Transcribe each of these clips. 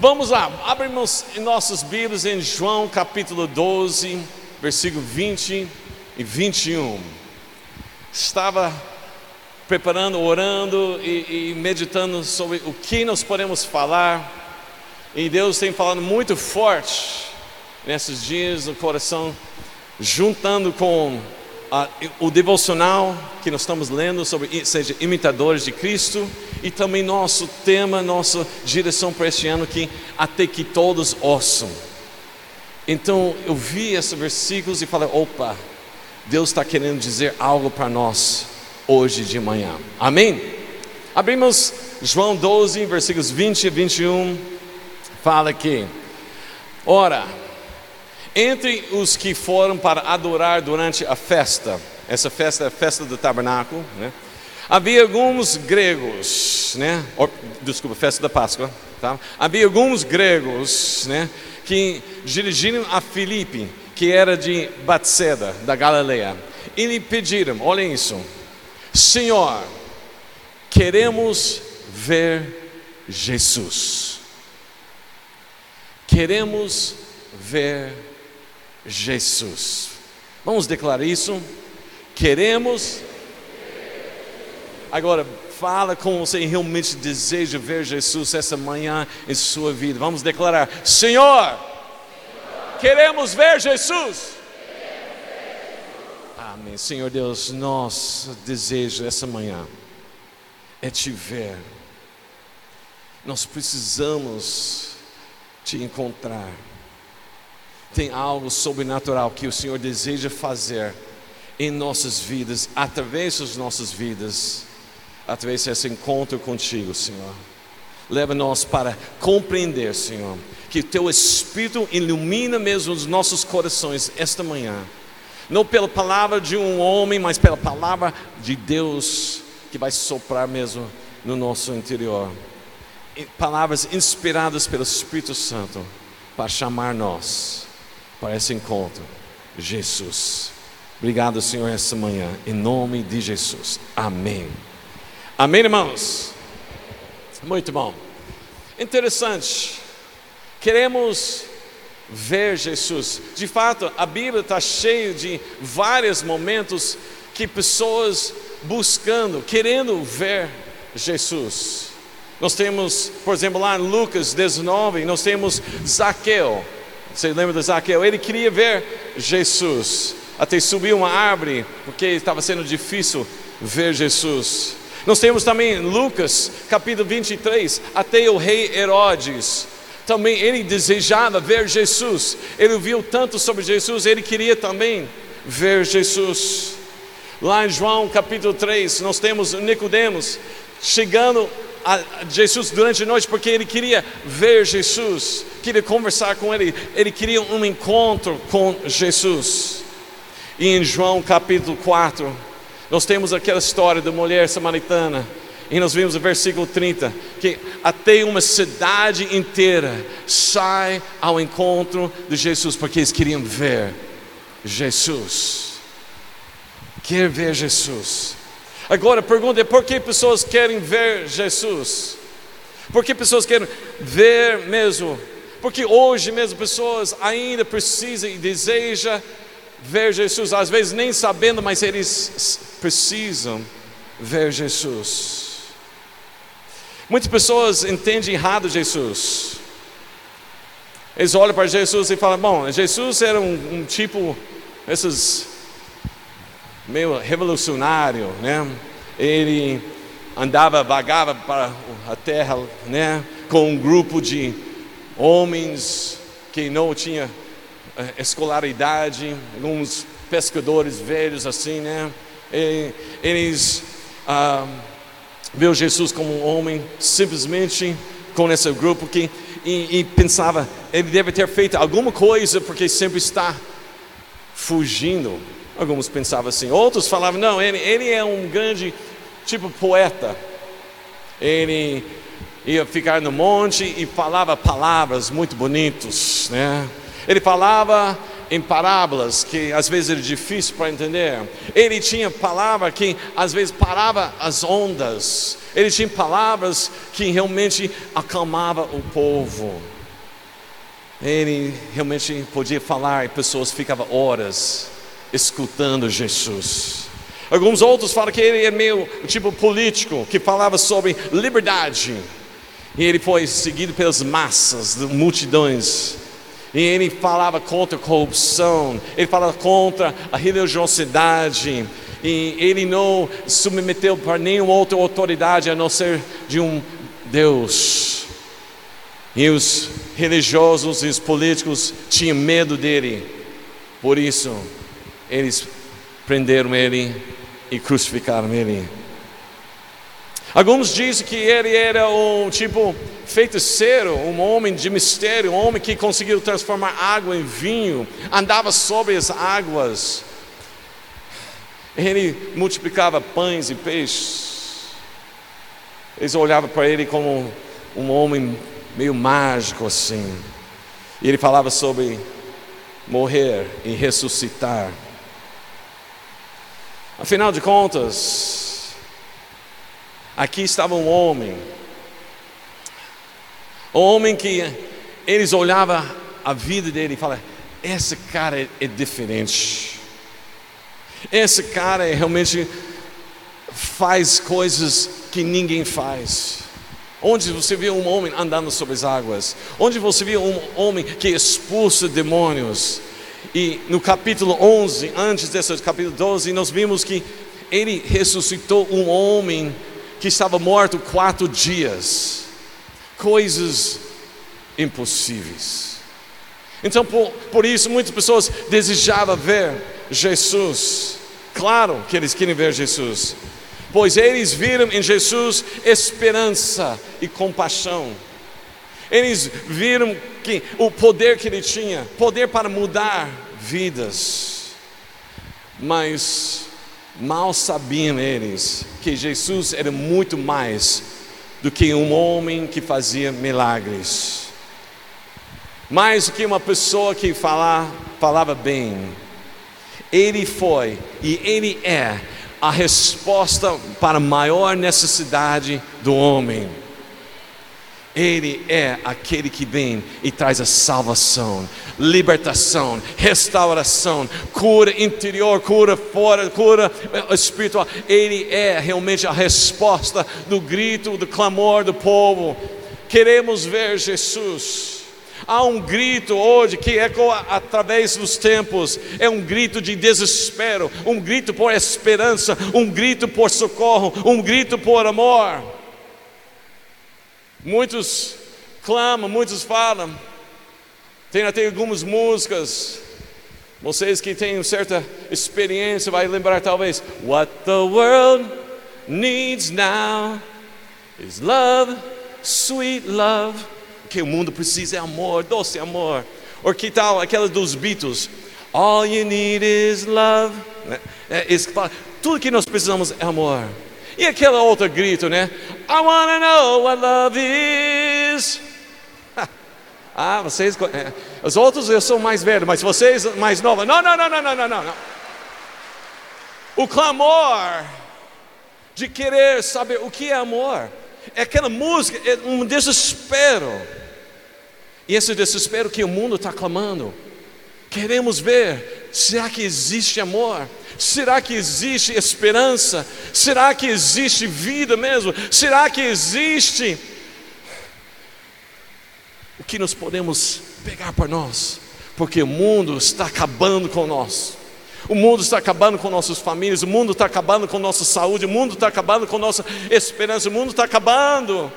Vamos lá, abrimos nossos Bíblias em João capítulo 12, versículo 20 e 21. Estava preparando, orando e, e meditando sobre o que nós podemos falar, e Deus tem falado muito forte nesses dias no coração, juntando com o devocional que nós estamos lendo sobre seja imitadores de Cristo e também nosso tema, nossa direção para este ano que até que todos ouçam. Então eu vi esses versículos e falei, opa, Deus está querendo dizer algo para nós hoje de manhã. Amém? Abrimos João 12, versículos 20 e 21. Fala aqui. Ora, entre os que foram para adorar durante a festa, essa festa é a festa do tabernáculo, né? Havia alguns gregos, né? desculpa, festa da Páscoa, tá? Havia alguns gregos, né? Que dirigiram a Filipe, que era de Batseda, da Galileia. E lhe pediram, olhem isso, Senhor, queremos ver Jesus. Queremos ver Jesus. Vamos declarar isso? Queremos. Agora, fala como você realmente deseja ver Jesus essa manhã em sua vida. Vamos declarar: Senhor, queremos ver Jesus. Amém. Senhor Deus, nosso desejo essa manhã é te ver. Nós precisamos te encontrar tem algo sobrenatural que o Senhor deseja fazer em nossas vidas, através das nossas vidas, através desse encontro contigo, Senhor. Leva-nos para compreender, Senhor, que Teu Espírito ilumina mesmo os nossos corações esta manhã, não pela palavra de um homem, mas pela palavra de Deus que vai soprar mesmo no nosso interior. Palavras inspiradas pelo Espírito Santo para chamar nós para esse encontro. Jesus. Obrigado, Senhor, essa manhã, em nome de Jesus. Amém. Amém, irmãos? Muito bom. Interessante. Queremos ver Jesus. De fato, a Bíblia está cheia de vários momentos que pessoas buscando, querendo ver Jesus. Nós temos, por exemplo, lá em Lucas 19, nós temos Zaqueu. Você lembra de Zaqueu? Ele queria ver Jesus, até subir uma árvore, porque estava sendo difícil ver Jesus. Nós temos também Lucas, capítulo 23, até o rei Herodes. Também ele desejava ver Jesus. Ele viu tanto sobre Jesus, ele queria também ver Jesus. Lá em João capítulo 3, nós temos Nicodemos chegando a Jesus durante a noite porque ele queria ver Jesus, queria conversar com ele, ele queria um encontro com Jesus. E em João capítulo 4, nós temos aquela história da mulher samaritana, e nós vimos o versículo 30, que até uma cidade inteira sai ao encontro de Jesus, porque eles queriam ver Jesus. Quer ver Jesus. Agora a pergunta é por que pessoas querem ver Jesus? Por que pessoas querem ver mesmo? Porque hoje mesmo pessoas ainda precisam e desejam ver Jesus, às vezes nem sabendo, mas eles precisam ver Jesus. Muitas pessoas entendem errado Jesus. Eles olham para Jesus e falam: Bom, Jesus era um, um tipo, esses meio revolucionário, né? Ele andava, vagava para a terra, né? Com um grupo de homens que não tinha eh, escolaridade, alguns pescadores velhos assim, né? E, eles ah, viu Jesus como um homem simplesmente com esse grupo que e, e pensava ele deve ter feito alguma coisa porque sempre está fugindo Alguns pensavam assim, outros falavam, não, ele, ele é um grande tipo poeta. Ele ia ficar no monte e falava palavras muito bonitas, né? Ele falava em parábolas que às vezes era difícil para entender. Ele tinha palavra que às vezes parava as ondas. Ele tinha palavras que realmente acalmava o povo. Ele realmente podia falar e pessoas ficavam horas escutando Jesus. Alguns outros falam que ele é meio tipo político, que falava sobre liberdade. E ele foi seguido pelas massas, multidões. E ele falava contra a corrupção, ele falava contra a religiosidade. E ele não submeteu para nenhuma outra autoridade a não ser de um Deus. E os religiosos e os políticos tinham medo dele. Por isso, eles prenderam ele e crucificaram ele. Alguns dizem que ele era um tipo feiticeiro, um homem de mistério, um homem que conseguiu transformar água em vinho, andava sobre as águas. Ele multiplicava pães e peixes. Eles olhavam para ele como um homem meio mágico assim. E ele falava sobre morrer e ressuscitar. Afinal de contas, aqui estava um homem, um homem que eles olhavam a vida dele e falavam: esse cara é, diferente, esse cara realmente faz coisas que ninguém faz. Onde você viu um homem andando sobre as águas? Onde você viu um homem que expulsa demônios? E no capítulo 11, antes desse capítulo 12, nós vimos que ele ressuscitou um homem que estava morto quatro dias. Coisas impossíveis. Então, por, por isso, muitas pessoas desejavam ver Jesus. Claro que eles querem ver Jesus, pois eles viram em Jesus esperança e compaixão. Eles viram que o poder que ele tinha, poder para mudar vidas. Mas mal sabiam eles que Jesus era muito mais do que um homem que fazia milagres. Mais do que uma pessoa que fala, falava bem. Ele foi e ele é a resposta para a maior necessidade do homem. Ele é aquele que vem e traz a salvação, libertação, restauração, cura interior, cura fora, cura espiritual. Ele é realmente a resposta do grito, do clamor do povo. Queremos ver Jesus. Há um grito hoje que ecoa através dos tempos, é um grito de desespero, um grito por esperança, um grito por socorro, um grito por amor. Muitos clamam, muitos falam. Tem até algumas músicas. Vocês que têm certa experiência vai lembrar talvez What the world needs now is love, sweet love. O que o mundo precisa é amor, doce amor. Ou que tal aquela dos Beatles? All you need is love. É, é, tudo que nós precisamos é amor. E aquele outro grito, né? I wanna know what love is. Ah, vocês. É, os outros eu sou mais velho, mas vocês mais novos. Não, não, não, não, não, não, não. O clamor de querer saber o que é amor. É aquela música, é um desespero. E esse desespero que o mundo está clamando. Queremos ver, será que existe amor? Será que existe esperança? Será que existe vida mesmo? Será que existe que nós podemos pegar para nós? Porque o mundo está acabando com nós. O mundo está acabando com nossas famílias, o mundo está acabando com nossa saúde, o mundo está acabando com nossa esperança, o mundo está acabando.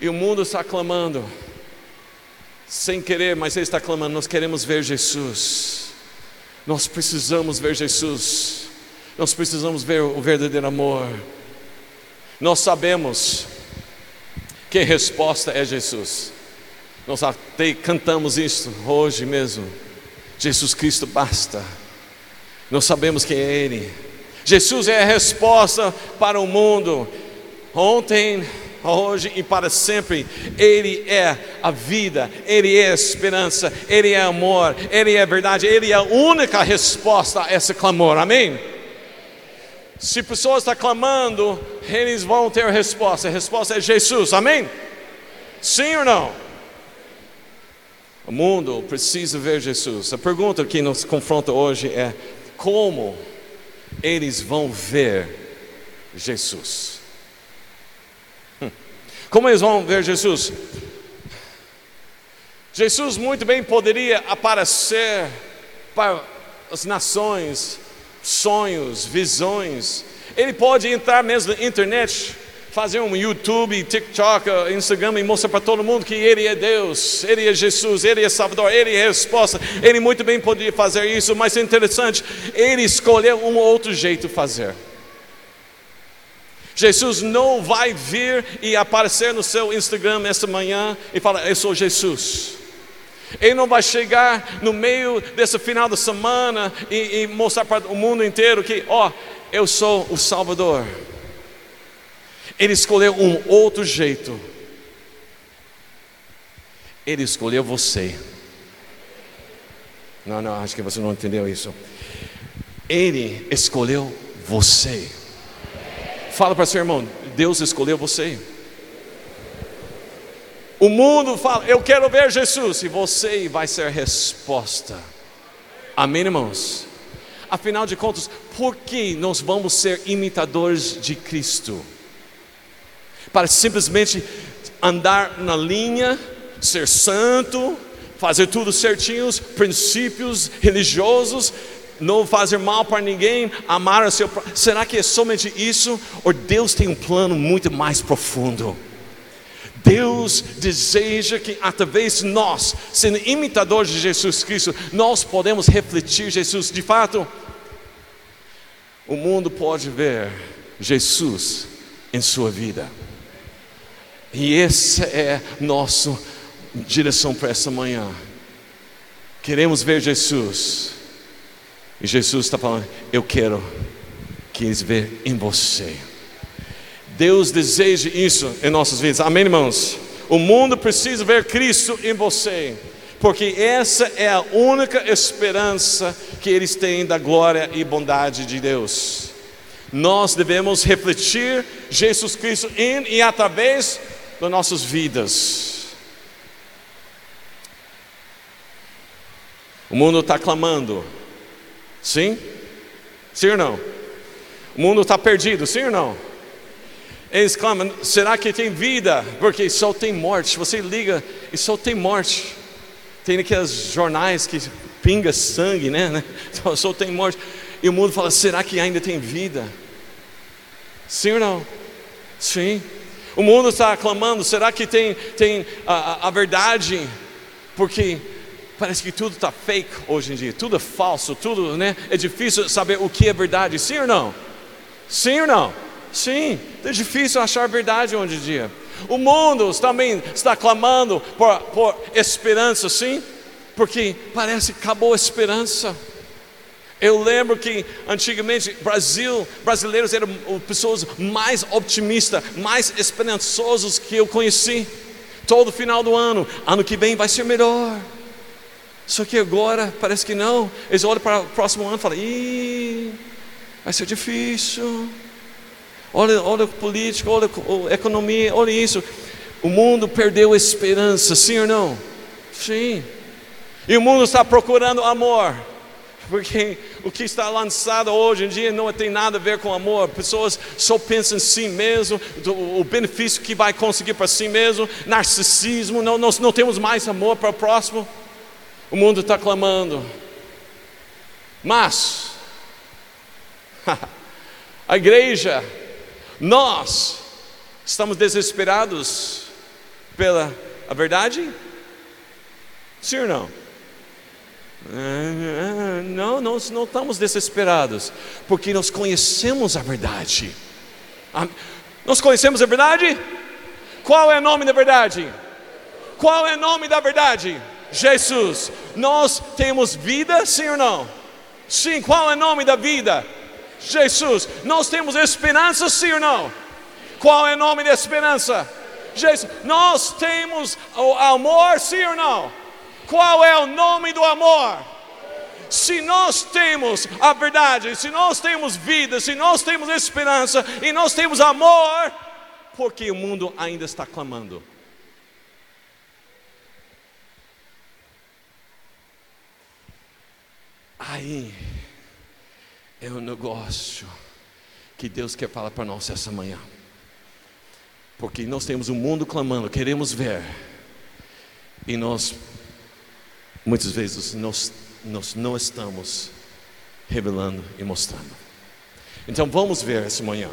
E o mundo está clamando, sem querer, mas ele está clamando: nós queremos ver Jesus. Nós precisamos ver Jesus, nós precisamos ver o verdadeiro amor. Nós sabemos que resposta é Jesus. Nós até cantamos isso hoje mesmo. Jesus Cristo basta. Nós sabemos quem é Ele. Jesus é a resposta para o mundo. Ontem hoje e para sempre. Ele é a vida, Ele é a esperança, Ele é amor, Ele é a verdade, Ele é a única resposta a esse clamor. Amém? Se pessoas estão clamando, eles vão ter a resposta. A resposta é Jesus. Amém? Sim ou não? O mundo precisa ver Jesus. A pergunta que nos confronta hoje é: como eles vão ver Jesus? Hum. Como eles vão ver Jesus? Jesus muito bem poderia aparecer para as nações, sonhos, visões. Ele pode entrar mesmo na internet fazer um YouTube, TikTok, Instagram e mostrar para todo mundo que Ele é Deus, Ele é Jesus, Ele é Salvador, Ele é resposta. Ele muito bem poderia fazer isso, mas é interessante, Ele escolheu um outro jeito de fazer. Jesus não vai vir e aparecer no seu Instagram esta manhã e falar: Eu sou Jesus. Ele não vai chegar no meio desse final de semana e, e mostrar para o mundo inteiro que, ó, oh, eu sou o Salvador. Ele escolheu um outro jeito. Ele escolheu você. Não, não, acho que você não entendeu isso. Ele escolheu você. Fala para seu irmão, Deus escolheu você. O mundo fala, eu quero ver Jesus, e você vai ser a resposta. Amém, irmãos? Afinal de contas, por que nós vamos ser imitadores de Cristo? para simplesmente andar na linha, ser santo, fazer tudo certinho, princípios religiosos, não fazer mal para ninguém, amar o seu. Será que é somente isso? Ou Deus tem um plano muito mais profundo? Deus deseja que através de nós, sendo imitadores de Jesus Cristo, nós podemos refletir Jesus. De fato, o mundo pode ver Jesus em sua vida. E essa é nossa direção para essa manhã. Queremos ver Jesus. E Jesus está falando: Eu quero que eles vejam em você. Deus deseja isso em nossas vidas. Amém, irmãos? O mundo precisa ver Cristo em você, porque essa é a única esperança que eles têm da glória e bondade de Deus. Nós devemos refletir Jesus Cristo em e através das nossas vidas. O mundo está clamando, sim? Sim ou não? O mundo está perdido, sim ou não? Eles clamam, será que tem vida? Porque só tem morte. Você liga e só tem morte. Tem aqueles jornais que pinga sangue, né? Só, tem morte. E o mundo fala, será que ainda tem vida? Sim ou não? Sim. O mundo está clamando: será que tem, tem a, a verdade? Porque parece que tudo está fake hoje em dia, tudo é falso, tudo, né? É difícil saber o que é verdade, sim ou não? Sim ou não? Sim, é difícil achar verdade hoje em dia. O mundo também está clamando por, por esperança, sim? Porque parece que acabou a esperança. Eu lembro que antigamente Brasil, brasileiros eram pessoas mais otimistas, mais esperançosos que eu conheci. Todo final do ano, ano que vem vai ser melhor. Só que agora parece que não. Eles olham para o próximo ano e falam: Ih, vai ser difícil. Olha, olha o político, olha economia, olha isso. O mundo perdeu esperança, sim ou não? Sim. E o mundo está procurando amor porque o que está lançado hoje em dia não tem nada a ver com amor. Pessoas só pensam em si mesmo, o benefício que vai conseguir para si mesmo, narcisismo, não, nós não temos mais amor para o próximo. O mundo está clamando. Mas, a igreja, nós, estamos desesperados pela a verdade? Sim ou não? Não, nós não estamos desesperados, porque nós conhecemos a verdade. Nós conhecemos a verdade? Qual é o nome da verdade? Qual é o nome da verdade? Jesus. Nós temos vida, sim ou não? Sim, qual é o nome da vida? Jesus. Nós temos esperança, sim ou não? Qual é o nome da esperança? Jesus. Nós temos o amor, sim ou não? Qual é o nome do amor? Se nós temos a verdade, se nós temos vida, se nós temos esperança e nós temos amor, porque o mundo ainda está clamando. Aí é o um negócio que Deus quer falar para nós essa manhã. Porque nós temos um mundo clamando, queremos ver. E nós, muitas vezes, nós, nós não estamos revelando e mostrando. Então vamos ver essa manhã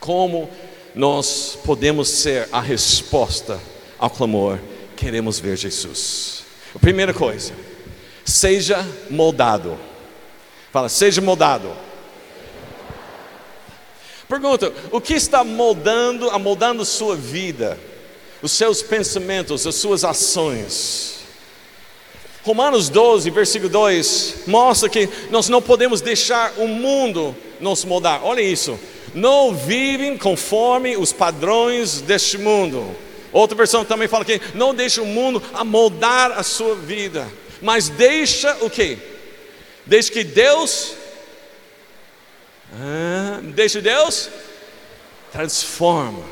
como nós podemos ser a resposta ao clamor. Queremos ver Jesus. Primeira coisa, seja moldado. Fala, seja moldado. Pergunta: o que está moldando, amoldando sua vida, os seus pensamentos, as suas ações? Romanos 12, versículo 2, mostra que nós não podemos deixar o mundo nos moldar. Olha isso. Não vivem conforme os padrões deste mundo. Outra versão também fala que não deixe o mundo amoldar a sua vida, mas deixa o que? Deixa que Deus ah, deixe Deus transforma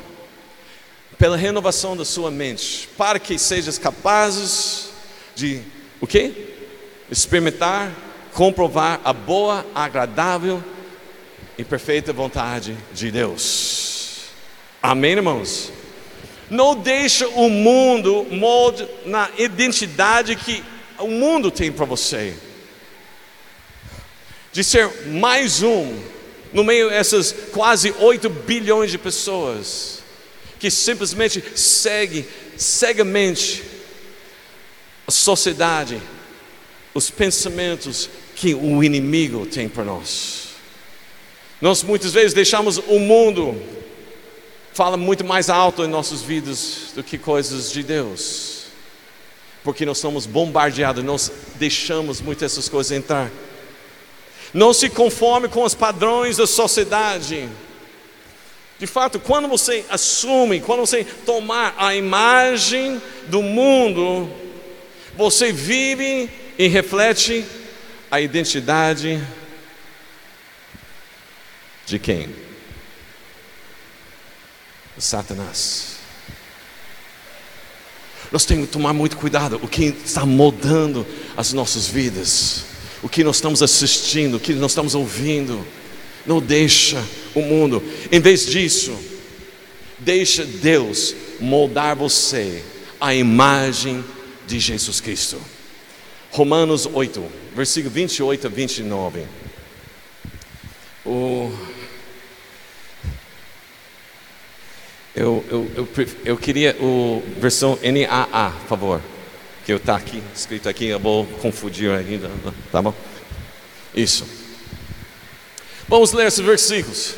pela renovação da sua mente, para que sejas capazes de o quê? Experimentar, comprovar a boa, agradável e perfeita vontade de Deus. Amém, irmãos? Não deixe o mundo molde na identidade que o mundo tem para você. De ser mais um no meio dessas quase 8 bilhões de pessoas que simplesmente segue cegamente a sociedade, os pensamentos que o inimigo tem para nós. Nós muitas vezes deixamos o mundo fala muito mais alto em nossas vidas do que coisas de Deus. Porque nós somos bombardeados, nós deixamos muitas dessas coisas entrar. Não se conforme com os padrões da sociedade. De fato, quando você assume, quando você tomar a imagem do mundo, você vive e reflete a identidade de quem? Satanás. Nós temos que tomar muito cuidado o que está moldando as nossas vidas o que nós estamos assistindo, o que nós estamos ouvindo. Não deixa o mundo. Em vez disso, deixa Deus moldar você à imagem de Jesus Cristo. Romanos 8, versículo 28 a 29. O, eu, eu, eu, eu queria o versão NAA, por favor que está aqui, escrito aqui, eu vou confundir ainda, tá bom? Isso. Vamos ler esses versículos.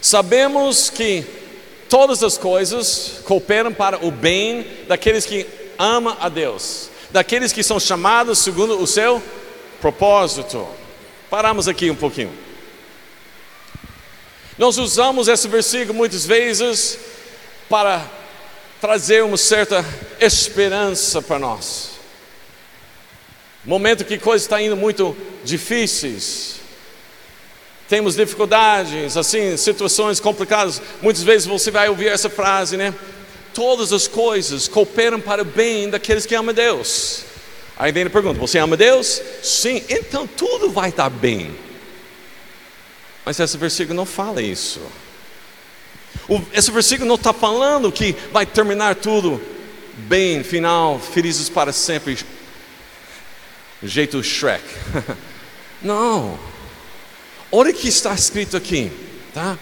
Sabemos que todas as coisas cooperam para o bem daqueles que amam a Deus, daqueles que são chamados segundo o seu propósito. Paramos aqui um pouquinho. Nós usamos esse versículo muitas vezes para trazer uma certa esperança para nós. Momento que coisas estão indo muito difíceis, temos dificuldades, assim, situações complicadas. Muitas vezes você vai ouvir essa frase, né? Todas as coisas cooperam para o bem daqueles que amam Deus. Aí vem a pergunta: Você ama Deus? Sim, então tudo vai estar bem. Mas esse versículo não fala isso. Esse versículo não está falando que vai terminar tudo bem, final, felizes para sempre, jeito Shrek. não. Olha o que está escrito aqui, tá?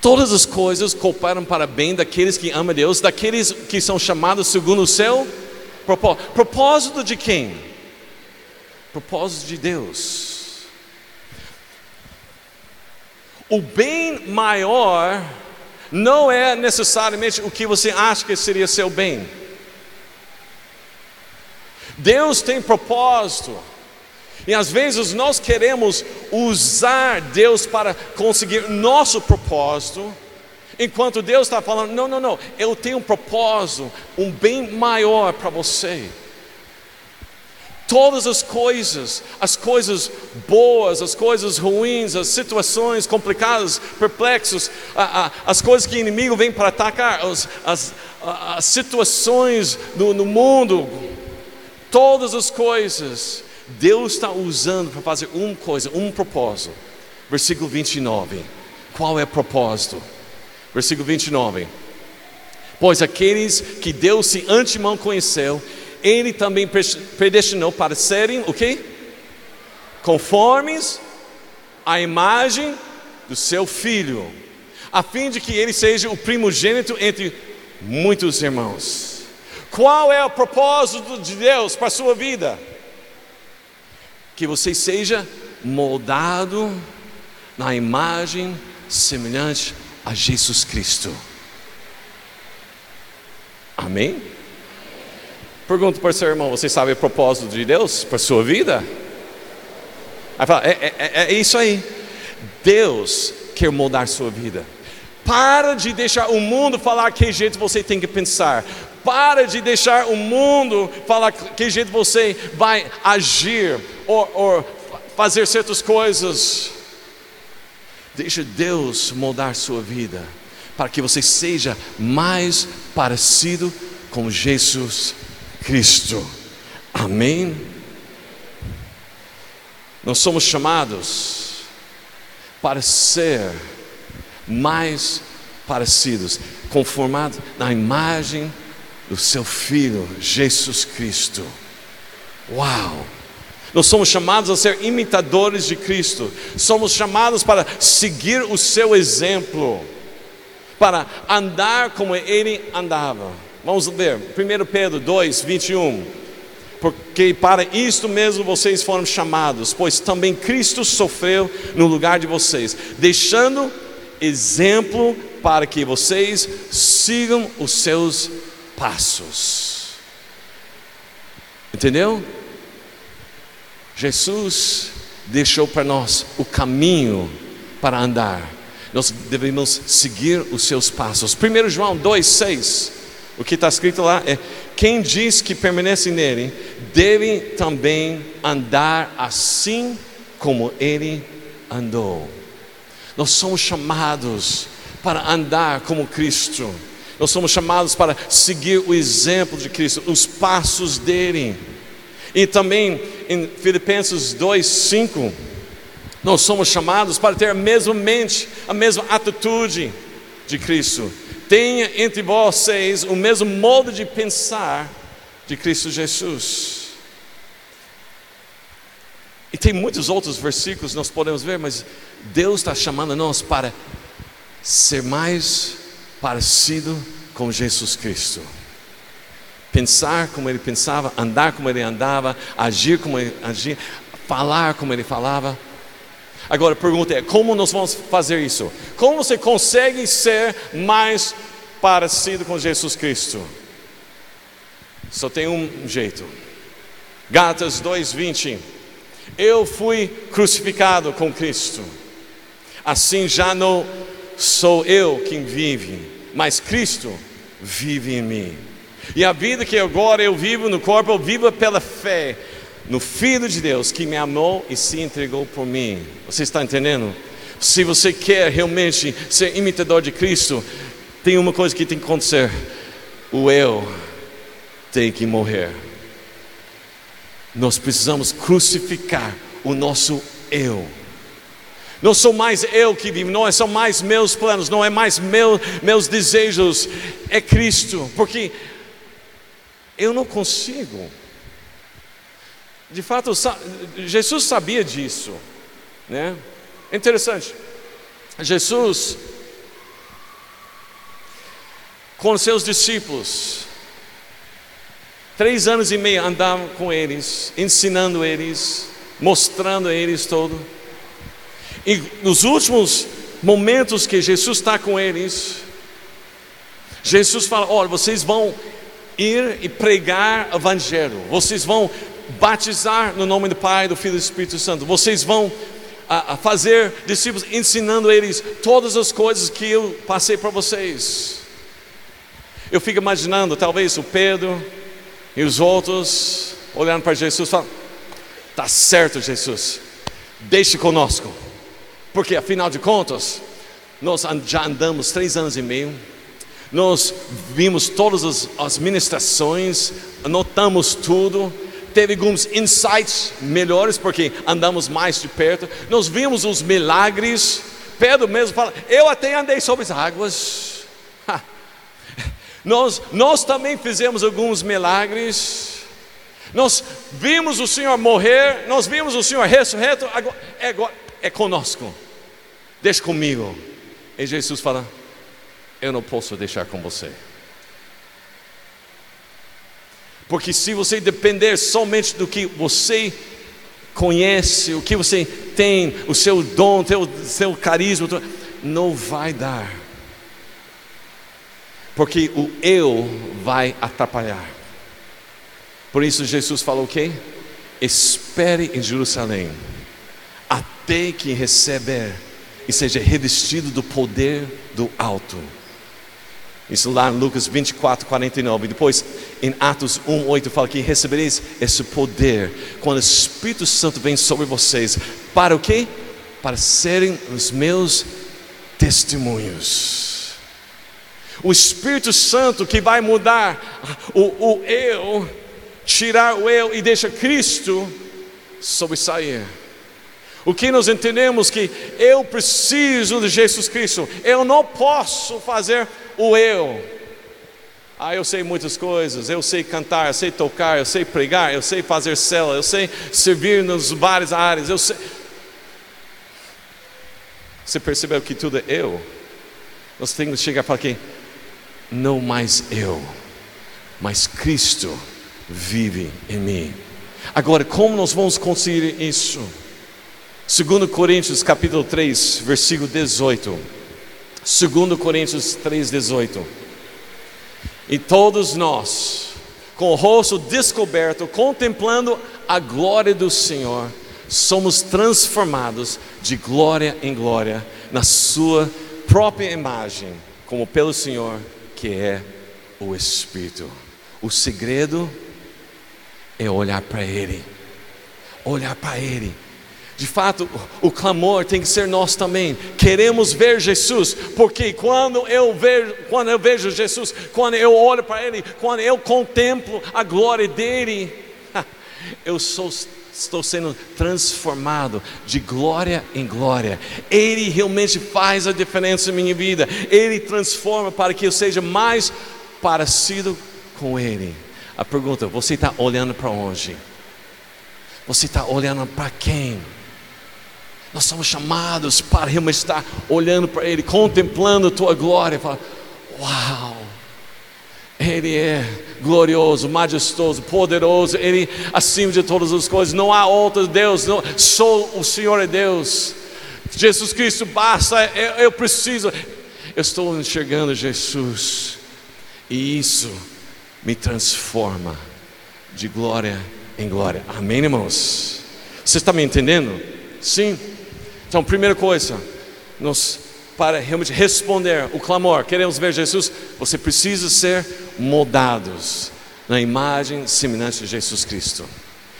Todas as coisas cooperam para bem daqueles que amam Deus, daqueles que são chamados segundo o seu propósito. Propósito de quem? Propósito de Deus. O bem maior não é necessariamente o que você acha que seria seu bem. Deus tem propósito. E às vezes nós queremos usar Deus para conseguir nosso propósito, Enquanto Deus está falando, não, não, não, eu tenho um propósito, um bem maior para você. Todas as coisas, as coisas boas, as coisas ruins, as situações complicadas, perplexos, as coisas que o inimigo vem para atacar, as, as, as situações no, no mundo, todas as coisas, Deus está usando para fazer uma coisa, um propósito. Versículo 29. Qual é o propósito? Versículo 29. Pois aqueles que Deus se antemão conheceu, Ele também predestinou para serem o quê? Conformes à imagem do seu Filho, a fim de que ele seja o primogênito entre muitos irmãos. Qual é o propósito de Deus para a sua vida? Que você seja moldado na imagem semelhante a Jesus Cristo. Amém? Pergunto para o seu irmão: você sabe o propósito de Deus para a sua vida? Aí fala: é, é, é, é isso aí. Deus quer moldar sua vida. Para de deixar o mundo falar que jeito você tem que pensar. Para de deixar o mundo falar que jeito você vai agir ou, ou fazer certas coisas. Deixa Deus moldar sua vida para que você seja mais parecido com Jesus Cristo. Amém? Nós somos chamados para ser mais parecidos, conformados na imagem do seu Filho, Jesus Cristo. Uau! Nós somos chamados a ser imitadores de Cristo, somos chamados para seguir o seu exemplo, para andar como ele andava. Vamos ver, 1 Pedro 2, 21. Porque para isto mesmo vocês foram chamados, pois também Cristo sofreu no lugar de vocês, deixando exemplo para que vocês sigam os seus passos. Entendeu? Jesus deixou para nós o caminho para andar. Nós devemos seguir os seus passos. 1 João 2,6, o que está escrito lá é: quem diz que permanece nele, deve também andar assim como ele andou. Nós somos chamados para andar como Cristo. Nós somos chamados para seguir o exemplo de Cristo, os passos dele. E também em Filipenses 2:5, nós somos chamados para ter a mesma mente, a mesma atitude de Cristo. Tenha entre vocês o mesmo modo de pensar de Cristo Jesus. E tem muitos outros versículos nós podemos ver, mas Deus está chamando nós para ser mais parecido com Jesus Cristo pensar como ele pensava, andar como ele andava, agir como ele agia, falar como ele falava. Agora a pergunta é: como nós vamos fazer isso? Como você consegue ser mais parecido com Jesus Cristo? Só tem um jeito. Gálatas 2:20. Eu fui crucificado com Cristo. Assim já não sou eu quem vive, mas Cristo vive em mim. E a vida que agora eu vivo no corpo, eu vivo pela fé no Filho de Deus que me amou e se entregou por mim. Você está entendendo? Se você quer realmente ser imitador de Cristo, tem uma coisa que tem que acontecer: o eu tem que morrer. Nós precisamos crucificar o nosso eu. Não sou mais eu que vivo, não são mais meus planos, não é mais meu, meus desejos, é Cristo, porque eu não consigo. De fato, Jesus sabia disso, né? Interessante. Jesus, com seus discípulos, três anos e meio andava com eles, ensinando eles, mostrando a eles todo. E nos últimos momentos que Jesus está com eles, Jesus fala: Olha, vocês vão ir e pregar o evangelho. Vocês vão batizar no nome do Pai, do Filho e do Espírito Santo. Vocês vão a, a fazer discípulos, ensinando eles todas as coisas que eu passei para vocês. Eu fico imaginando, talvez o Pedro e os outros olhando para Jesus, falando: "Tá certo, Jesus, deixe conosco, porque afinal de contas nós já andamos três anos e meio." Nós vimos todas as, as ministrações, anotamos tudo, teve alguns insights melhores porque andamos mais de perto. Nós vimos os milagres. Pedro mesmo fala: Eu até andei sobre as águas. Nós, nós também fizemos alguns milagres. Nós vimos o Senhor morrer, nós vimos o Senhor ressurreto, agora, é, é conosco. Deixa comigo. E Jesus fala: eu não posso deixar com você. Porque se você depender somente do que você conhece, o que você tem, o seu dom, o seu carisma, não vai dar. Porque o eu vai atrapalhar. Por isso Jesus falou o quê? Espere em Jerusalém, até que receber e seja revestido do poder do alto. Isso lá em Lucas 24, 49. Depois, em Atos 1, 8, fala que recebereis esse poder quando o Espírito Santo vem sobre vocês. Para o quê? Para serem os meus testemunhos. O Espírito Santo que vai mudar o, o eu, tirar o eu e deixa Cristo sobressair. O que nós entendemos que eu preciso de Jesus Cristo, eu não posso fazer o eu. Ah, eu sei muitas coisas, eu sei cantar, eu sei tocar, eu sei pregar, eu sei fazer cela, eu sei servir nas várias áreas, eu sei. Você percebeu que tudo é eu? Nós temos que chegar para quem? Não mais eu, mas Cristo vive em mim. Agora, como nós vamos conseguir isso? 2 Coríntios capítulo 3, versículo 18. 2 Coríntios 3,18. E todos nós, com o rosto descoberto, contemplando a glória do Senhor, somos transformados de glória em glória na Sua própria imagem, como pelo Senhor, que é o Espírito. O segredo é olhar para Ele, olhar para Ele de fato, o clamor tem que ser nós também. Queremos ver Jesus, porque quando eu vejo, quando eu vejo Jesus, quando eu olho para Ele, quando eu contemplo a glória dele, eu sou, estou sendo transformado de glória em glória. Ele realmente faz a diferença na minha vida. Ele transforma para que eu seja mais parecido com Ele. A pergunta: você está olhando para onde? Você está olhando para quem? Nós somos chamados para estar olhando para Ele, contemplando a Tua glória, falar: Uau! Ele é glorioso, majestoso, poderoso, Ele acima de todas as coisas, não há outro Deus, não, só o Senhor é Deus. Jesus Cristo basta, eu, eu preciso, eu estou enxergando Jesus, e isso me transforma de glória em glória. Amém, irmãos? Você está me entendendo? Sim. Então, primeira coisa, nos, para realmente responder o clamor, queremos ver Jesus, você precisa ser moldados na imagem semelhante de Jesus Cristo.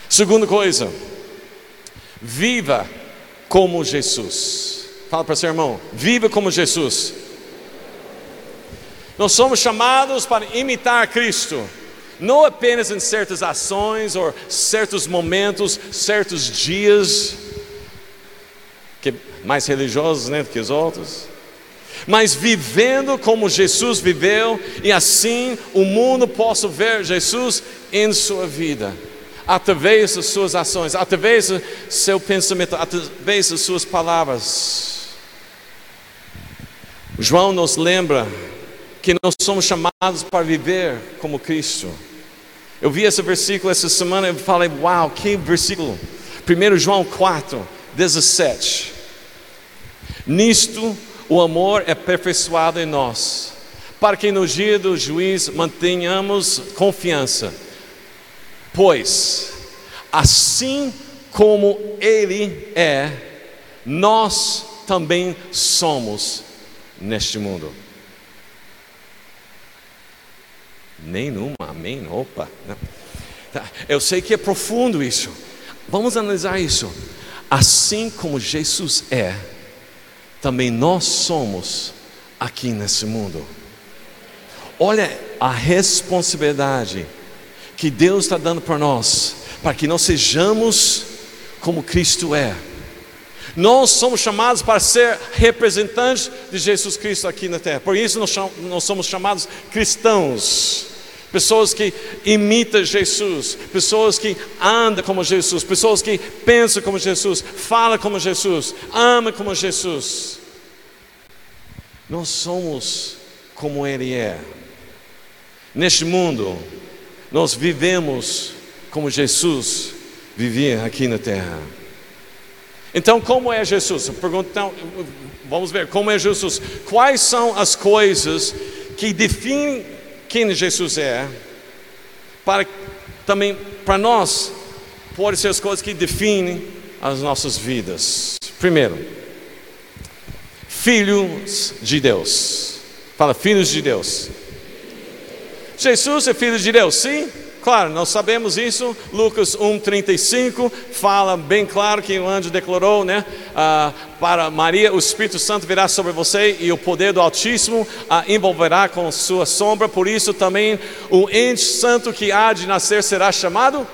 Segunda coisa, viva como Jesus. Fala para seu irmão, viva como Jesus. Nós somos chamados para imitar Cristo, não apenas em certas ações ou certos momentos, certos dias mais religiosos né, do que os outros, mas vivendo como Jesus viveu, e assim o mundo possa ver Jesus em sua vida, através das suas ações, através do seu pensamento, através das suas palavras. João nos lembra que nós somos chamados para viver como Cristo. Eu vi esse versículo essa semana e falei, uau, que versículo! 1 João 4, 17. Nisto o amor é aperfeiçoado em nós, para que no dia do juiz mantenhamos confiança. Pois, assim como Ele é, nós também somos neste mundo. Nenhuma, amém? Opa. Tá. Eu sei que é profundo isso. Vamos analisar isso. Assim como Jesus é, também nós somos aqui nesse mundo. Olha a responsabilidade que Deus está dando para nós, para que nós sejamos como Cristo é. Nós somos chamados para ser representantes de Jesus Cristo aqui na terra. Por isso nós somos chamados cristãos pessoas que imitam Jesus, pessoas que andam como Jesus, pessoas que pensam como Jesus, falam como Jesus, amam como Jesus. Nós somos como Ele é. Neste mundo, nós vivemos como Jesus vivia aqui na terra. Então, como é Jesus? Então, vamos ver como é Jesus. Quais são as coisas que definem quem Jesus é, para também para nós pode ser as coisas que definem as nossas vidas. Primeiro, filhos de Deus. Fala, filhos de Deus. Jesus é filho de Deus, sim? Claro, nós sabemos isso. Lucas 1,35 fala bem claro que o anjo declarou, né? Ah, para Maria, o Espírito Santo virá sobre você e o poder do Altíssimo a envolverá com sua sombra. Por isso também o ente santo que há de nascer será chamado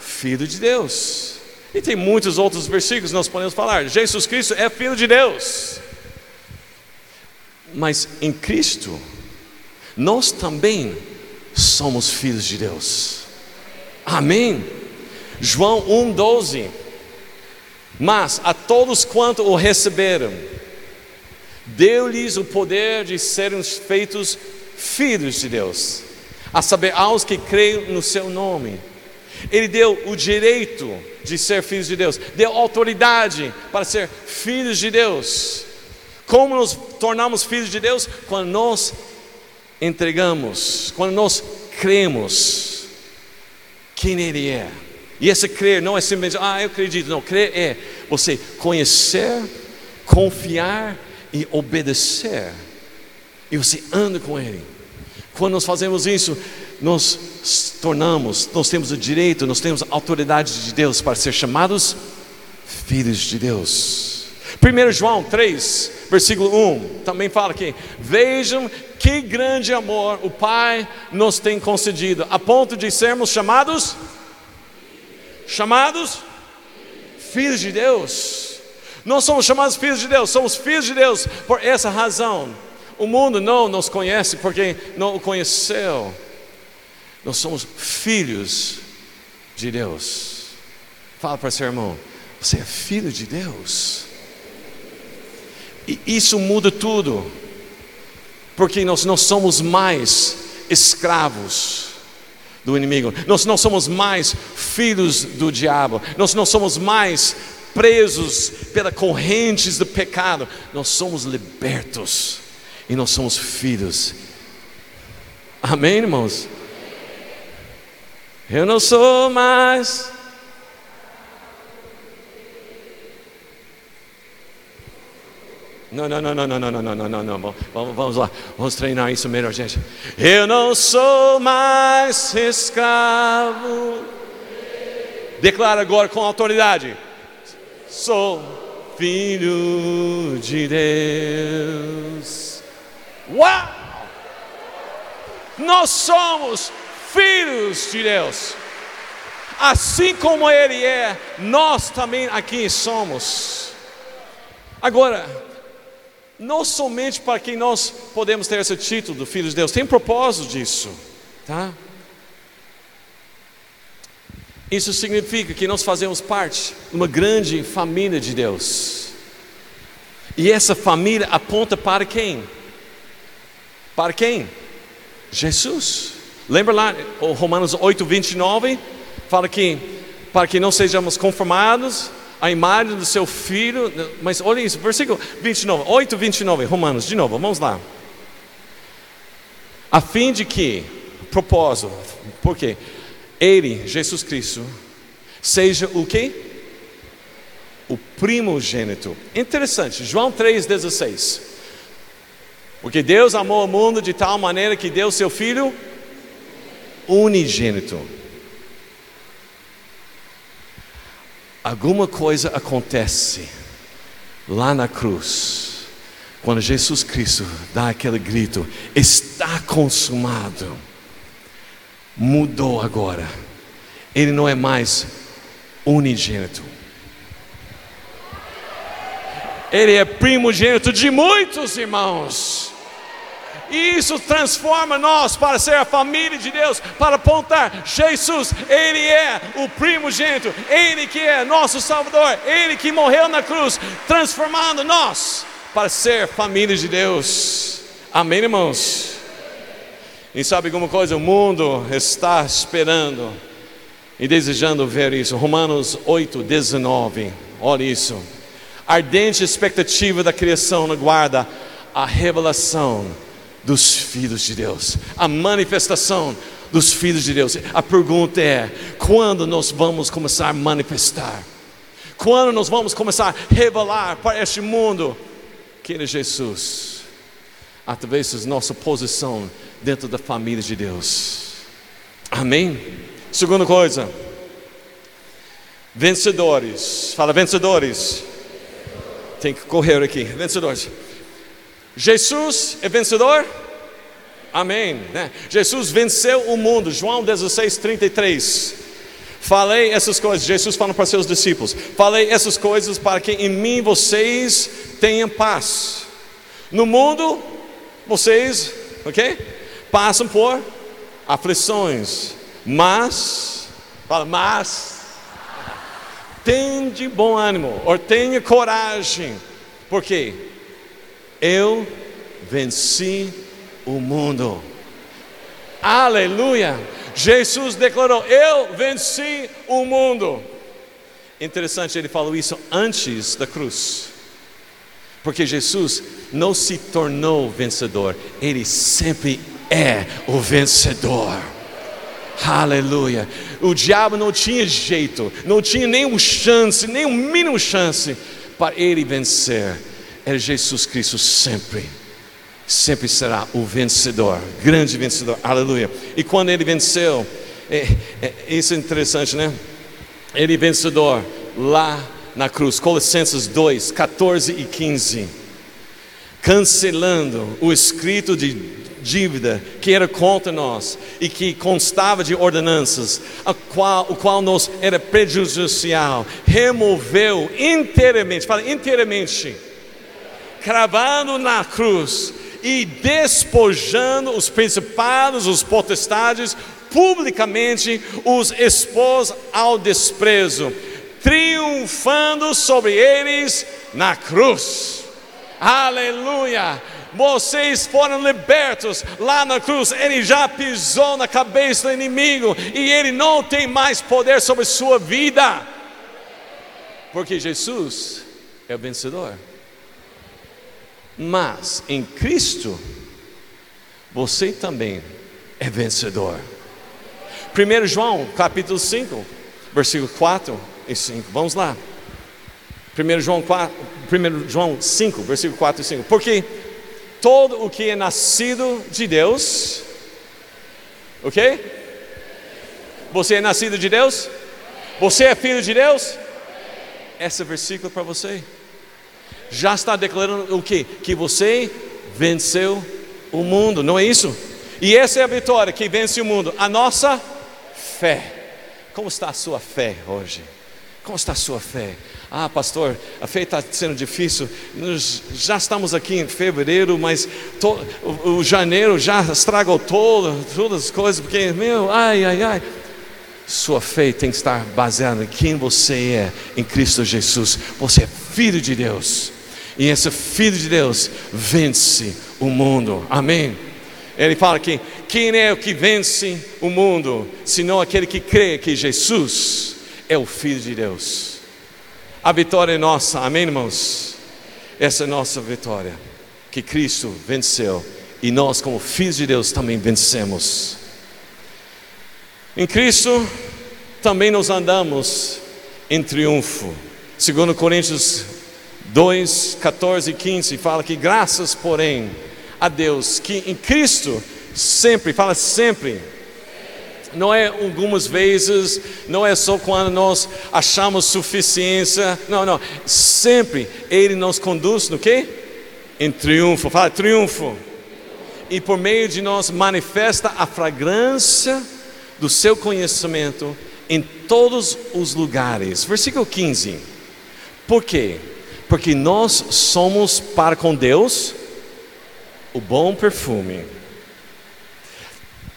Filho de Deus. E tem muitos outros versículos que nós podemos falar. Jesus Cristo é Filho de Deus. Mas em Cristo, nós também somos filhos de Deus. Amém. João 1:12. Mas a todos quanto o receberam, deu-lhes o poder de serem feitos filhos de Deus, a saber, aos que creem no seu nome. Ele deu o direito de ser filhos de Deus, deu autoridade para ser filhos de Deus. Como nos tornamos filhos de Deus? Quando nós entregamos, quando nós cremos quem Ele é. E esse crer não é simplesmente, ah, eu acredito. Não, crer é você conhecer, confiar e obedecer. E você anda com Ele. Quando nós fazemos isso, nós tornamos, nós temos o direito, nós temos a autoridade de Deus para ser chamados filhos de Deus. 1 João 3, versículo 1, também fala aqui: Vejam que grande amor o Pai nos tem concedido, a ponto de sermos chamados chamados filhos de Deus. Não somos chamados filhos de Deus, somos filhos de Deus por essa razão. O mundo não nos conhece porque não o conheceu. Nós somos filhos de Deus. Fala para seu irmão, você é filho de Deus. E isso muda tudo, porque nós não somos mais escravos do inimigo, nós não somos mais filhos do diabo, nós não somos mais presos pelas correntes do pecado, nós somos libertos e nós somos filhos. Amém, irmãos? Eu não sou mais Não, não, não, não, não, não, não, não, não, não. Vamos, vamos lá, vamos treinar isso melhor, gente. Eu não sou mais escravo. Declara agora com autoridade. Sou filho de Deus. Uau! Nós somos filhos de Deus. Assim como Ele é, nós também aqui somos. Agora, não somente para quem nós podemos ter esse título do Filho de Deus, tem propósito disso, tá? Isso significa que nós fazemos parte de uma grande família de Deus. E essa família aponta para quem? Para quem? Jesus. Lembra lá, Romanos 8, 29? Fala que para que não sejamos conformados a imagem do seu filho. Mas olha isso, versículo 29, 8, 29, Romanos, de novo, vamos lá. A fim de que, propósito, porque Ele, Jesus Cristo, seja o que? o primogênito. Interessante, João 3,16. Porque Deus amou o mundo de tal maneira que deu seu filho unigênito. Alguma coisa acontece lá na cruz, quando Jesus Cristo dá aquele grito: está consumado. Mudou agora, ele não é mais unigênito, ele é primogênito de muitos irmãos. E isso transforma nós para ser a família de Deus, para apontar Jesus, Ele é o primogênito, Ele que é nosso Salvador, Ele que morreu na cruz, transformando nós para ser família de Deus. Amém, irmãos? E sabe alguma coisa? O mundo está esperando e desejando ver isso. Romanos 8, 19. Olha isso. Ardente expectativa da criação aguarda a revelação dos filhos de Deus, a manifestação dos filhos de Deus. A pergunta é: quando nós vamos começar a manifestar? Quando nós vamos começar a revelar para este mundo quem é Jesus? Através da nossa posição dentro da família de Deus. Amém? Segunda coisa, vencedores. Fala, vencedores. Tem que correr aqui, vencedores. Jesus é vencedor? Amém. Né? Jesus venceu o mundo. João 16, 33. Falei essas coisas, Jesus falando para seus discípulos: Falei essas coisas para que em mim vocês tenham paz. No mundo, vocês, ok? Passam por aflições, mas, fala, mas, tenha de bom ânimo, ou tenha coragem, por quê? Eu venci o mundo. Aleluia! Jesus declarou: Eu venci o mundo. Interessante, ele falou isso antes da cruz. Porque Jesus não se tornou vencedor, ele sempre é o vencedor. Aleluia. O diabo não tinha jeito, não tinha nenhum chance, nem um mínimo chance para ele vencer é Jesus Cristo sempre, sempre será o vencedor, grande vencedor, aleluia. E quando ele venceu, é, é, isso é interessante, né? Ele vencedor lá na cruz, Colossenses 2, 14 e 15, cancelando o escrito de dívida que era contra nós e que constava de ordenanças, qual, o qual nos era prejudicial, removeu inteiramente, fala inteiramente cravando na cruz e despojando os principados, os potestades, publicamente os expôs ao desprezo, triunfando sobre eles na cruz. Aleluia! Vocês foram libertos lá na cruz. Ele já pisou na cabeça do inimigo e ele não tem mais poder sobre sua vida, porque Jesus é o vencedor. Mas em Cristo, você também é vencedor. 1 João capítulo 5, versículo 4 e 5. Vamos lá. 1 João, 4, 1 João 5, versículo 4 e 5. Porque todo o que é nascido de Deus, ok? Você é nascido de Deus? Você é filho de Deus? Esse versículo para você já está declarando o que? Que você venceu o mundo, não é isso? E essa é a vitória que vence o mundo, a nossa fé. Como está a sua fé hoje? Como está a sua fé? Ah, pastor, a fé está sendo difícil. Nós já estamos aqui em fevereiro, mas to, o, o, janeiro já estragou todo, todas as coisas, porque, meu, ai, ai, ai. Sua fé tem que estar baseada em quem você é em Cristo Jesus. Você é filho de Deus. E esse Filho de Deus vence o mundo. Amém? Ele fala que quem é o que vence o mundo, senão aquele que crê que Jesus é o Filho de Deus. A vitória é nossa, amém, irmãos? Essa é a nossa vitória, que Cristo venceu e nós, como filhos de Deus, também vencemos. Em Cristo também nos andamos em triunfo. Segundo Coríntios 2, 14 e 15, fala que graças, porém, a Deus, que em Cristo sempre, fala sempre, não é algumas vezes, não é só quando nós achamos suficiência, não, não, sempre Ele nos conduz no que? Em triunfo, fala triunfo. E por meio de nós manifesta a fragrância do seu conhecimento em todos os lugares. Versículo 15. Por quê? Porque nós somos para com Deus o bom perfume.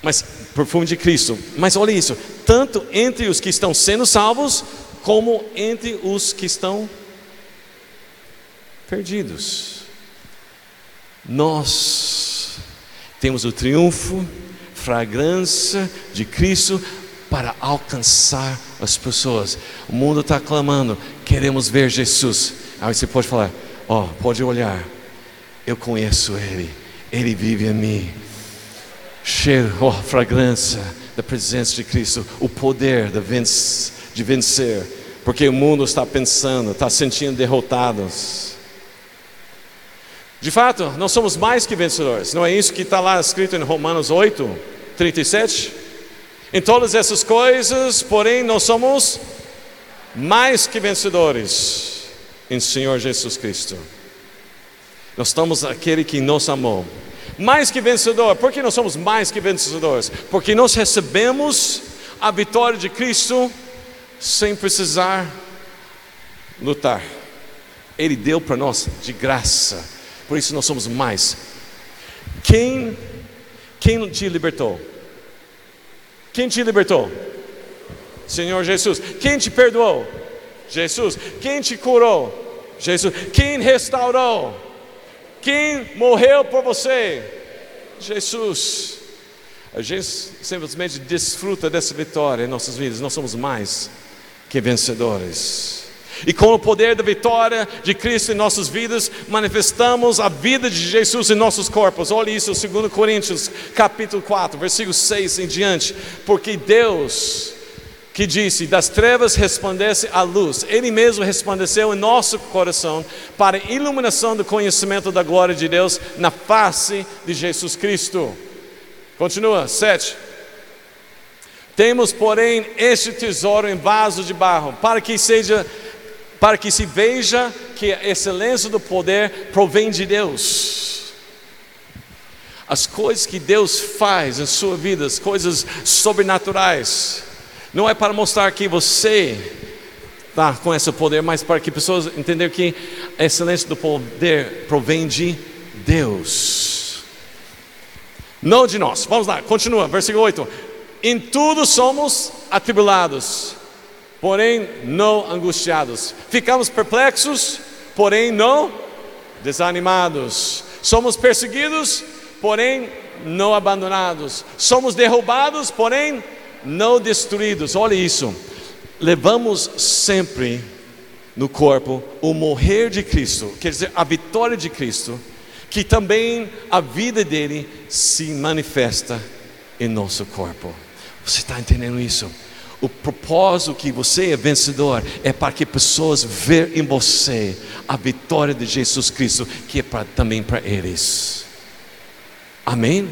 Mas perfume de Cristo. Mas olha isso, tanto entre os que estão sendo salvos como entre os que estão perdidos. Nós temos o triunfo, fragrância de Cristo para alcançar as pessoas. O mundo está clamando, queremos ver Jesus. Aí você pode falar: Ó, oh, pode olhar, eu conheço Ele, Ele vive em mim. Cheiro, oh, fragrância da presença de Cristo, o poder de vencer, de vencer, porque o mundo está pensando, está sentindo derrotados. De fato, nós somos mais que vencedores, não é isso que está lá escrito em Romanos 8, 37? Em todas essas coisas, porém, nós somos mais que vencedores em Senhor Jesus Cristo. Nós estamos aquele que nos amou. Mais que vencedor. Por que nós somos mais que vencedores? Porque nós recebemos a vitória de Cristo sem precisar lutar. Ele deu para nós de graça. Por isso nós somos mais. Quem quem te libertou? Quem te libertou? Senhor Jesus. Quem te perdoou? Jesus. Quem te curou? Jesus. Quem restaurou? Quem morreu por você? Jesus. A gente simplesmente desfruta dessa vitória em nossas vidas. Nós somos mais que vencedores. E com o poder da vitória de Cristo em nossas vidas, manifestamos a vida de Jesus em nossos corpos. Olha isso, 2 Coríntios, capítulo 4, versículo 6 em diante. Porque Deus, que disse: Das trevas resplandece a luz, Ele mesmo resplandeceu em nosso coração para a iluminação do conhecimento da glória de Deus na face de Jesus Cristo. Continua, 7. Temos, porém, este tesouro em vaso de barro, para que seja para que se veja que a excelência do poder provém de Deus. As coisas que Deus faz em sua vida, as coisas sobrenaturais, não é para mostrar que você está com esse poder, mas para que pessoas entendam que a excelência do poder provém de Deus, não de nós. Vamos lá, continua, versículo 8: Em tudo somos atribulados porém não angustiados. Ficamos perplexos, porém não desanimados. Somos perseguidos, porém não abandonados. Somos derrubados, porém não destruídos. Olha isso. Levamos sempre no corpo o morrer de Cristo, quer dizer, a vitória de Cristo, que também a vida dele se manifesta em nosso corpo. Você está entendendo isso? O propósito que você é vencedor é para que pessoas vejam em você a vitória de Jesus Cristo, que é pra, também para eles. Amém?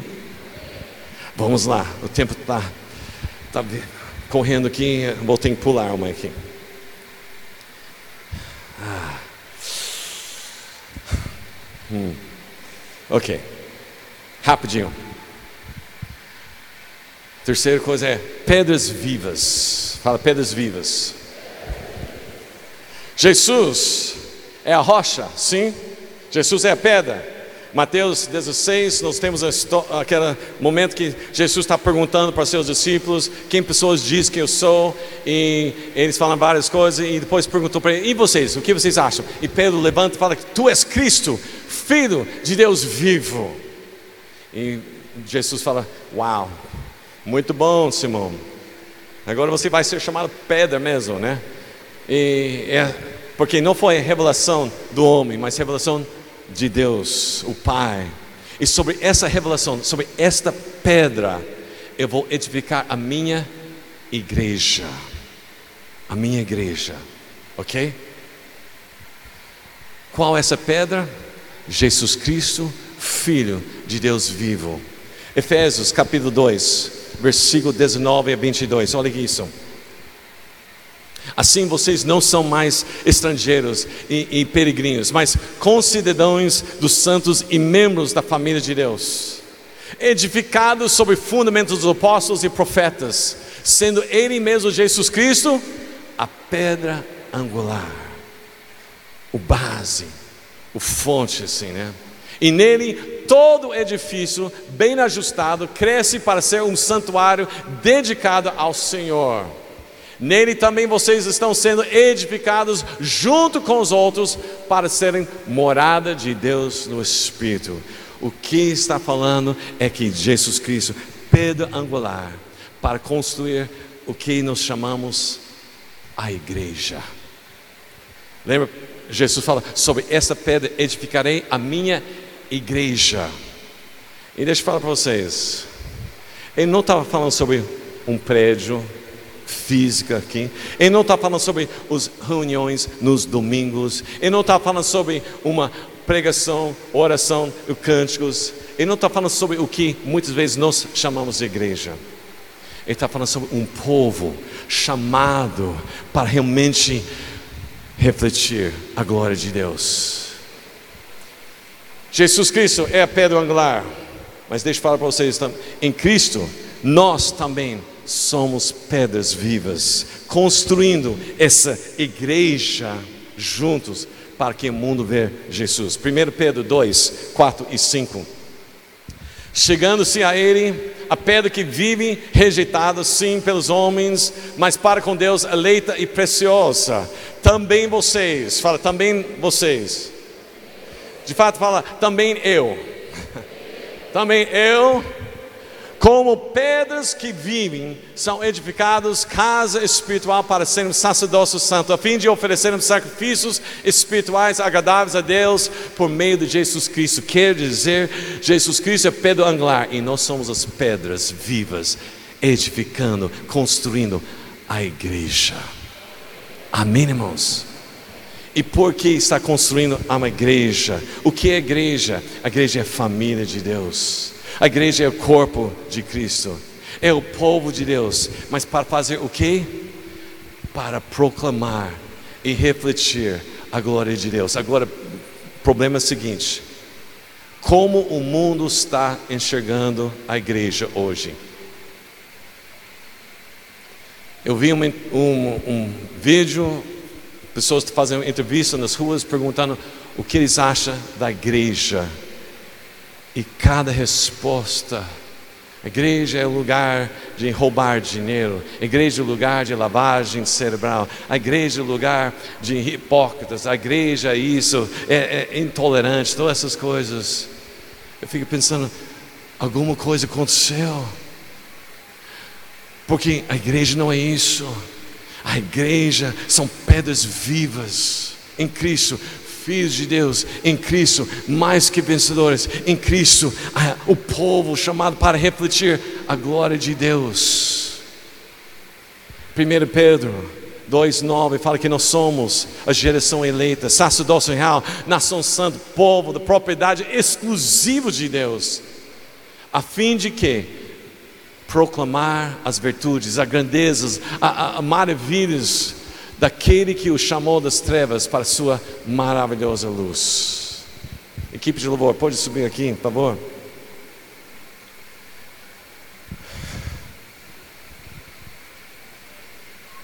Vamos lá, o tempo está tá correndo aqui, vou ter que pular uma aqui. Ah. Hum. Ok, rapidinho. Terceira coisa é pedras vivas. Fala pedras vivas. Jesus é a rocha, sim. Jesus é a pedra. Mateus 16, nós temos aquele momento que Jesus está perguntando para seus discípulos quem pessoas dizem que eu sou, e eles falam várias coisas, e depois perguntou para ele: e vocês, o que vocês acham? E Pedro levanta e fala tu és Cristo, filho de Deus vivo. E Jesus fala: Uau, muito bom, Simão. Agora você vai ser chamado pedra mesmo, né? E é, porque não foi revelação do homem, mas revelação de Deus, o Pai. E sobre essa revelação, sobre esta pedra, eu vou edificar a minha igreja. A minha igreja, ok? Qual é essa pedra? Jesus Cristo, Filho de Deus vivo. Efésios capítulo 2, versículo 19 a 22. Olha isso. Assim vocês não são mais estrangeiros e, e peregrinos, mas concidadãos dos santos e membros da família de Deus, edificados sobre fundamentos dos apóstolos e profetas, sendo Ele mesmo Jesus Cristo a pedra angular, o base, o fonte, assim, né? E nele todo edifício bem ajustado cresce para ser um santuário dedicado ao Senhor. Nele também vocês estão sendo edificados junto com os outros para serem morada de Deus no Espírito. O que está falando é que Jesus Cristo, pedra angular, para construir o que nós chamamos a igreja. Lembra? Jesus fala: sobre essa pedra edificarei a minha igreja. E deixa eu falar para vocês. Ele não estava falando sobre um prédio físico aqui. Ele não está falando sobre as reuniões nos domingos. Ele não está falando sobre uma pregação, oração, cânticos. Ele não está falando sobre o que muitas vezes nós chamamos de igreja. Ele está falando sobre um povo chamado para realmente refletir a glória de Deus. Jesus Cristo é a pedra angular, mas deixa eu falar para vocês, em Cristo, nós também somos pedras vivas, construindo essa igreja juntos para que o mundo veja Jesus. 1 Pedro 2, 4 e 5. Chegando-se a ele, a pedra que vive rejeitada sim pelos homens, mas para com Deus eleita e preciosa. Também vocês, fala, também vocês. De fato, fala, também eu. Também eu como pedras que vivem, são edificados casa espiritual para serem sacerdócio santo, a fim de oferecerem sacrifícios espirituais agradáveis a Deus por meio de Jesus Cristo. Quer dizer, Jesus Cristo é pedra angular e nós somos as pedras vivas, edificando, construindo a igreja. Amém, irmãos? E por que está construindo uma igreja? O que é igreja? A igreja é família de Deus. A igreja é o corpo de Cristo, é o povo de Deus, mas para fazer o que? Para proclamar e refletir a glória de Deus. Agora, o problema é o seguinte: como o mundo está enxergando a igreja hoje? Eu vi um, um, um vídeo, pessoas fazendo entrevista nas ruas perguntando o que eles acham da igreja e cada resposta, a igreja é o lugar de roubar dinheiro, a igreja é o lugar de lavagem cerebral, a igreja é o lugar de hipócritas, a igreja é isso, é, é intolerante, todas essas coisas. Eu fico pensando, alguma coisa aconteceu. Porque a igreja não é isso. A igreja são pedras vivas em Cristo, filhos de Deus em Cristo, mais que vencedores em Cristo, o povo chamado para refletir a glória de Deus. 1 Pedro 2,9 fala que nós somos a geração eleita, sacerdócio real, nação santa, povo da propriedade exclusiva de Deus, a fim de que proclamar as virtudes, as grandezas, as maravilhas daquele que o chamou das trevas para a sua maravilhosa luz. Equipe de louvor, pode subir aqui, por favor.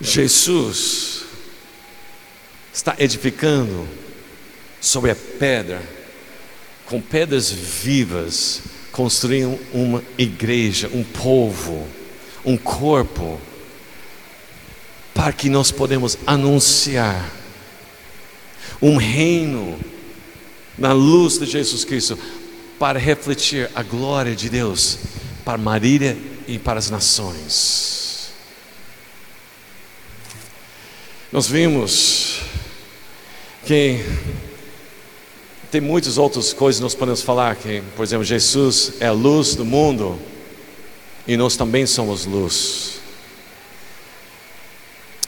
Jesus está edificando sobre a pedra, com pedras vivas, construindo uma igreja, um povo, um corpo para que nós podemos anunciar um reino na luz de Jesus Cristo para refletir a glória de Deus para Marília e para as nações. Nós vimos que tem muitas outras coisas que nós podemos falar que, por exemplo, Jesus é a luz do mundo e nós também somos luz.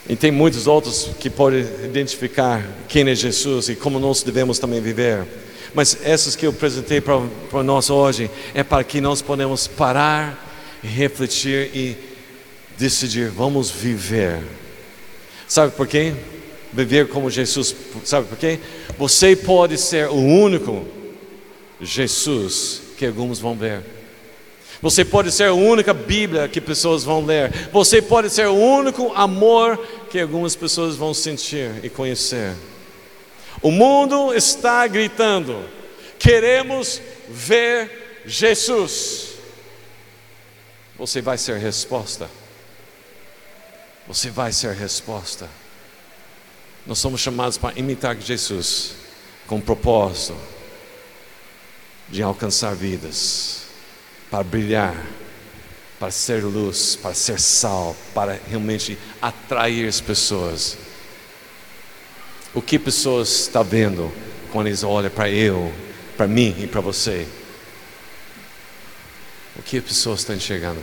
E tem muitos outros que podem identificar quem é Jesus e como nós devemos também viver. Mas essas que eu apresentei para, nós hoje é para que nós podemos parar, refletir e decidir, vamos viver. Sabe por quê? Viver como Jesus, sabe por quê? Você pode ser o único Jesus que alguns vão ver. Você pode ser a única Bíblia que pessoas vão ler. Você pode ser o único amor que algumas pessoas vão sentir e conhecer. O mundo está gritando: queremos ver Jesus. Você vai ser resposta. Você vai ser resposta. Nós somos chamados para imitar Jesus com propósito de alcançar vidas, para brilhar, para ser luz, para ser sal, para realmente atrair as pessoas. O que pessoas estão vendo quando eles olham para eu, para mim e para você? O que pessoas estão enxergando?